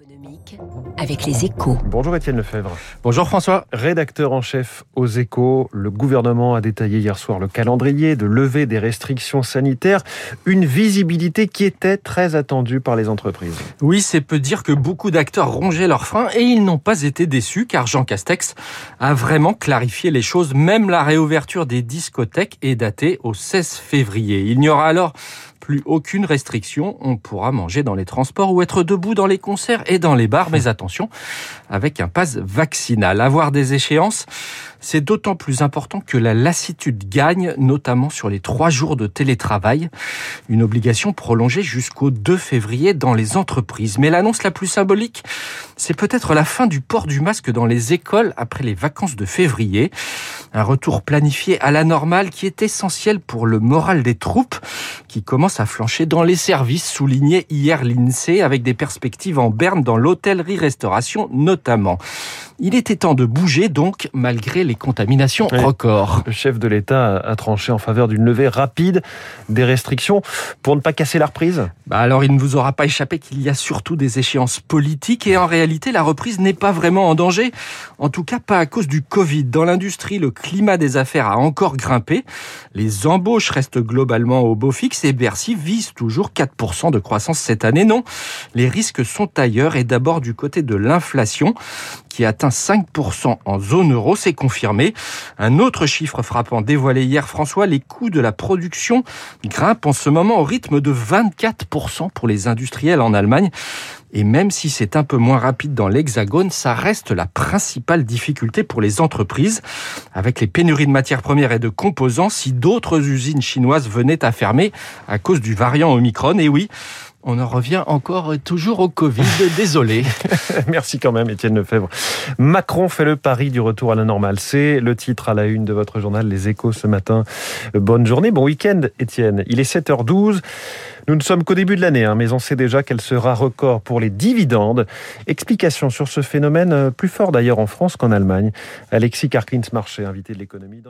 économique avec les échos. Bonjour Étienne Lefebvre. Bonjour François. Rédacteur en chef aux échos, le gouvernement a détaillé hier soir le calendrier de levée des restrictions sanitaires, une visibilité qui était très attendue par les entreprises. Oui, c'est peu dire que beaucoup d'acteurs rongeaient leurs freins et ils n'ont pas été déçus car Jean Castex a vraiment clarifié les choses. Même la réouverture des discothèques est datée au 16 février. Il n'y aura alors plus aucune restriction. On pourra manger dans les transports ou être debout dans les concerts et dans les bars. Mais attention, avec un pass vaccinal. Avoir des échéances, c'est d'autant plus important que la lassitude gagne, notamment sur les trois jours de télétravail. Une obligation prolongée jusqu'au 2 février dans les entreprises. Mais l'annonce la plus symbolique, c'est peut-être la fin du port du masque dans les écoles après les vacances de février. Un retour planifié à la normale qui est essentiel pour le moral des troupes qui commencent à flancher dans les services, souligné hier l'INSEE avec des perspectives en berne dans l'hôtellerie-restauration notamment. Il était temps de bouger donc malgré les contaminations Oui. records. Le chef de l'État a tranché en faveur d'une levée rapide des restrictions pour ne pas casser la reprise. Bah alors il ne vous aura pas échappé qu'il y a surtout des échéances politiques et en réalité la reprise n'est pas vraiment en danger. En tout cas pas à cause du Covid. Dans l'industrie, le climat des affaires a encore grimpé. Les embauches restent globalement au beau fixe et Bercy vise toujours 4% de croissance cette année. Non, les risques sont ailleurs et d'abord du côté de l'inflation qui atteint 5% en zone euro, c'est confirmé. Un autre chiffre frappant dévoilé hier, François, les coûts de la production grimpent en ce moment au rythme de 24% pour les industriels en Allemagne. Et même si c'est un peu moins rapide dans l'Hexagone, ça reste la principale difficulté pour les entreprises. Avec les pénuries de matières premières et de composants, si d'autres usines chinoises venaient à fermer à cause du variant Omicron, et oui, on en revient encore toujours au Covid, désolé. Merci quand même Étienne Lefebvre. Macron fait le pari du retour à la normale. C'est le titre à la une de votre journal Les Échos ce matin. Bonne journée, bon week-end Étienne. Il est 7h12. Nous ne sommes qu'au début de l'année, hein, mais on sait déjà qu'elle sera record pour les dividendes. Explication sur ce phénomène, euh, plus fort d'ailleurs en France qu'en Allemagne. Alexis Karklins-Marché, invité de l'économie.